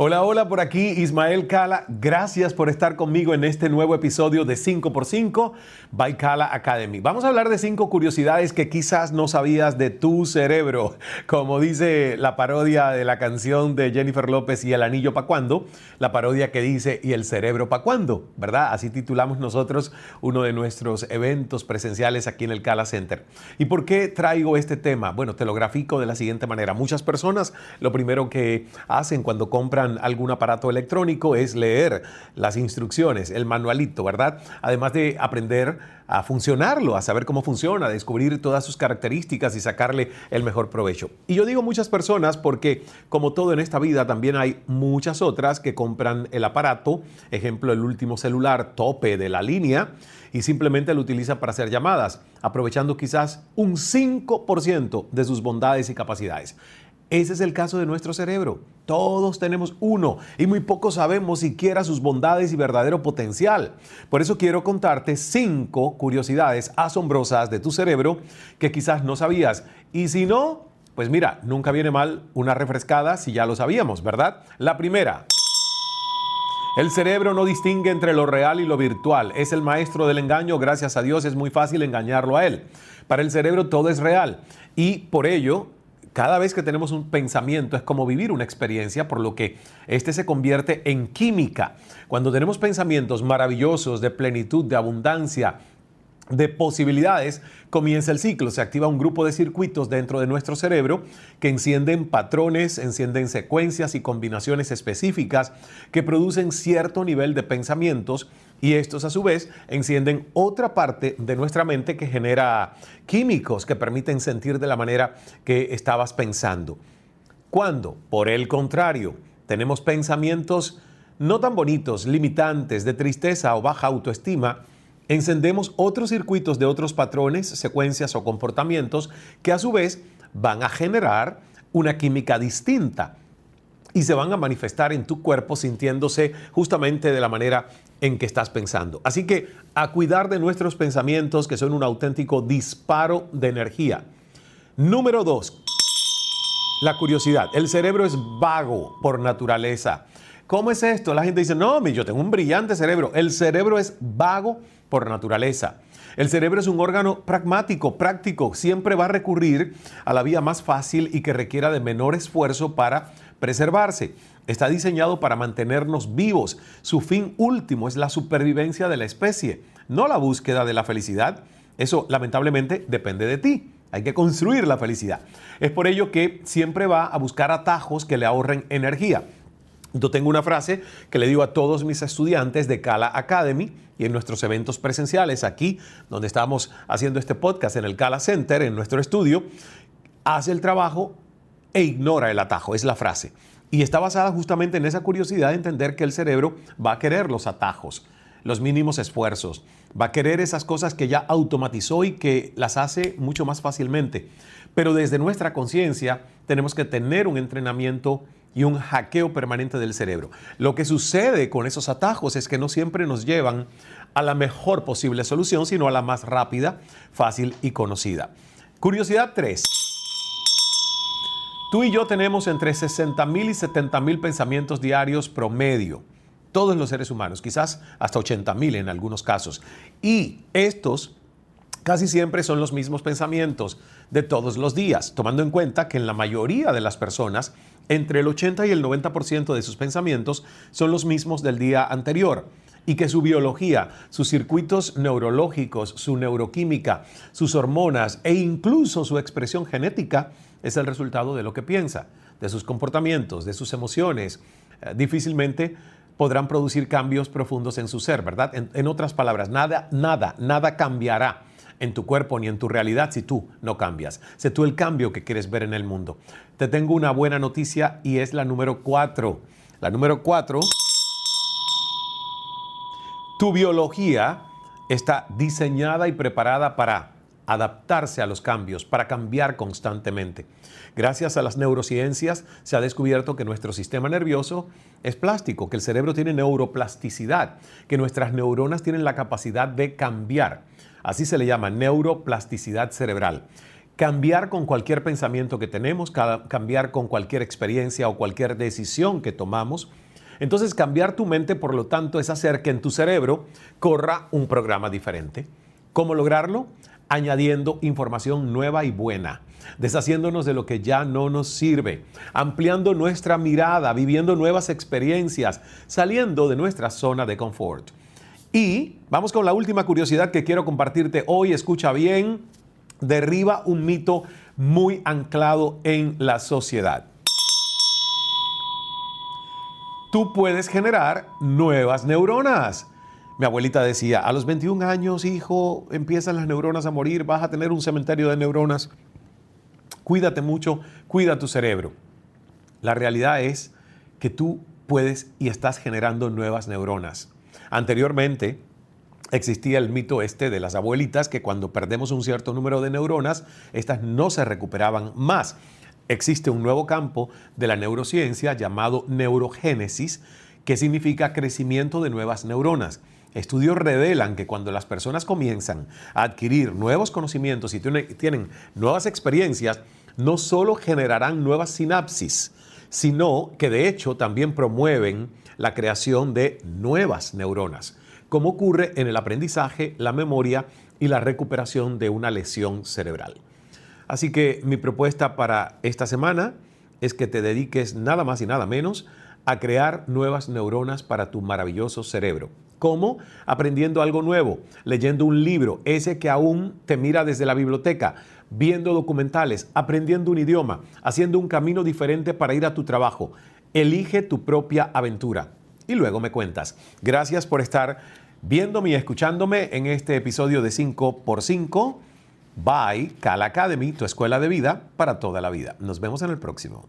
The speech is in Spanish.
Hola, hola, por aquí Ismael Cala. Gracias por estar conmigo en este nuevo episodio de 5x5 by Cala Academy. Vamos a hablar de cinco curiosidades que quizás no sabías de tu cerebro. Como dice la parodia de la canción de Jennifer López y El Anillo pa' cuándo, la parodia que dice ¿y el cerebro pa' cuándo? ¿Verdad? Así titulamos nosotros uno de nuestros eventos presenciales aquí en el Cala Center. ¿Y por qué traigo este tema? Bueno, te lo grafico de la siguiente manera. Muchas personas lo primero que hacen cuando compran algún aparato electrónico es leer las instrucciones, el manualito, ¿verdad? Además de aprender a funcionarlo, a saber cómo funciona, a descubrir todas sus características y sacarle el mejor provecho. Y yo digo muchas personas porque, como todo en esta vida, también hay muchas otras que compran el aparato, ejemplo, el último celular tope de la línea, y simplemente lo utilizan para hacer llamadas, aprovechando quizás un 5% de sus bondades y capacidades. Ese es el caso de nuestro cerebro. Todos tenemos uno y muy poco sabemos siquiera sus bondades y verdadero potencial. Por eso quiero contarte cinco curiosidades asombrosas de tu cerebro que quizás no sabías. Y si no, pues mira, nunca viene mal una refrescada si ya lo sabíamos, ¿verdad? La primera. El cerebro no distingue entre lo real y lo virtual. Es el maestro del engaño. Gracias a Dios es muy fácil engañarlo a él. Para el cerebro todo es real. Y por ello cada vez que tenemos un pensamiento es como vivir una experiencia, por lo que este se convierte en química. Cuando tenemos pensamientos maravillosos de plenitud, de abundancia, de posibilidades, comienza el ciclo. Se activa un grupo de circuitos dentro de nuestro cerebro que encienden patrones, encienden secuencias y combinaciones específicas que producen cierto nivel de pensamientos y estos a su vez encienden otra parte de nuestra mente que genera químicos que permiten sentir de la manera que estabas pensando. Cuando, por el contrario, tenemos pensamientos no tan bonitos, limitantes, de tristeza o baja autoestima, encendemos otros circuitos de otros patrones, secuencias o comportamientos que a su vez van a generar una química distinta y se van a manifestar en tu cuerpo sintiéndose justamente de la manera en que estás pensando. Así que a cuidar de nuestros pensamientos que son un auténtico disparo de energía. Número dos, la curiosidad. El cerebro es vago por naturaleza. ¿Cómo es esto? La gente dice, no, yo tengo un brillante cerebro. El cerebro es vago por naturaleza. El cerebro es un órgano pragmático, práctico, siempre va a recurrir a la vía más fácil y que requiera de menor esfuerzo para preservarse. Está diseñado para mantenernos vivos. Su fin último es la supervivencia de la especie, no la búsqueda de la felicidad. Eso lamentablemente depende de ti. Hay que construir la felicidad. Es por ello que siempre va a buscar atajos que le ahorren energía. Yo tengo una frase que le digo a todos mis estudiantes de Kala Academy y en nuestros eventos presenciales aquí, donde estamos haciendo este podcast en el Kala Center, en nuestro estudio, hace el trabajo e ignora el atajo, es la frase. Y está basada justamente en esa curiosidad de entender que el cerebro va a querer los atajos, los mínimos esfuerzos, va a querer esas cosas que ya automatizó y que las hace mucho más fácilmente. Pero desde nuestra conciencia tenemos que tener un entrenamiento y un hackeo permanente del cerebro. Lo que sucede con esos atajos es que no siempre nos llevan a la mejor posible solución, sino a la más rápida, fácil y conocida. Curiosidad 3. Tú y yo tenemos entre 60 mil y 70 mil pensamientos diarios promedio. Todos los seres humanos, quizás hasta 80 mil en algunos casos. Y estos casi siempre son los mismos pensamientos de todos los días, tomando en cuenta que en la mayoría de las personas, entre el 80 y el 90% de sus pensamientos son los mismos del día anterior y que su biología, sus circuitos neurológicos, su neuroquímica, sus hormonas e incluso su expresión genética es el resultado de lo que piensa, de sus comportamientos, de sus emociones. Eh, difícilmente podrán producir cambios profundos en su ser, ¿verdad? En, otras palabras, nada, nada, nada cambiará en tu cuerpo ni en tu realidad si tú no cambias. Sé tú el cambio que quieres ver en el mundo. Te tengo una buena noticia y es la número cuatro. La número cuatro Tu biología está diseñada y preparada para adaptarse a los cambios, para cambiar constantemente. Gracias a las neurociencias se ha descubierto que nuestro sistema nervioso es plástico, que el cerebro tiene neuroplasticidad, que nuestras neuronas tienen la capacidad de cambiar. Así se le llama neuroplasticidad cerebral. Cambiar con cualquier pensamiento que tenemos, cambiar con cualquier experiencia o cualquier decisión que tomamos entonces cambiar tu mente, por lo tanto, es hacer que en tu cerebro corra un programa diferente. ¿Cómo lograrlo? Añadiendo información nueva y buena, deshaciéndonos de lo que ya no nos sirve, ampliando nuestra mirada, viviendo nuevas experiencias, saliendo de nuestra zona de confort. Y vamos con la última curiosidad que quiero compartirte hoy. Escucha bien, derriba un mito muy anclado en la sociedad tú puedes generar nuevas neuronas. Mi abuelita decía, a los 21 años, hijo, empiezan las neuronas a morir, vas a tener un cementerio de neuronas. Cuídate mucho, cuida tu cerebro. La realidad es que tú puedes y estás generando nuevas neuronas. Anteriormente existía el mito este de las abuelitas que cuando perdemos un cierto número de neuronas, estas no se recuperaban más existe un nuevo campo de la neurociencia llamado neurogénesis, que significa crecimiento de nuevas neuronas. Estudios revelan que cuando las personas comienzan a adquirir nuevos conocimientos y tienen nuevas experiencias, no solo generarán nuevas sinapsis, sino que de hecho también promueven la creación de nuevas neuronas, como ocurre en el aprendizaje, la memoria y la recuperación de una lesión cerebral. Así que mi propuesta para esta semana es que te dediques nada más y nada menos a crear nuevas neuronas para tu maravilloso cerebro. ¿Cómo? Aprendiendo algo nuevo, leyendo un libro, ese que aún te mira desde la biblioteca, viendo documentales, aprendiendo un idioma, haciendo un camino diferente para ir a tu trabajo. Elige tu propia aventura. Y luego me cuentas. Gracias por estar viéndome y escuchándome en este episodio de 5x5 Bye, Cal Academy, tu escuela de vida para toda la vida. Nos vemos en el próximo.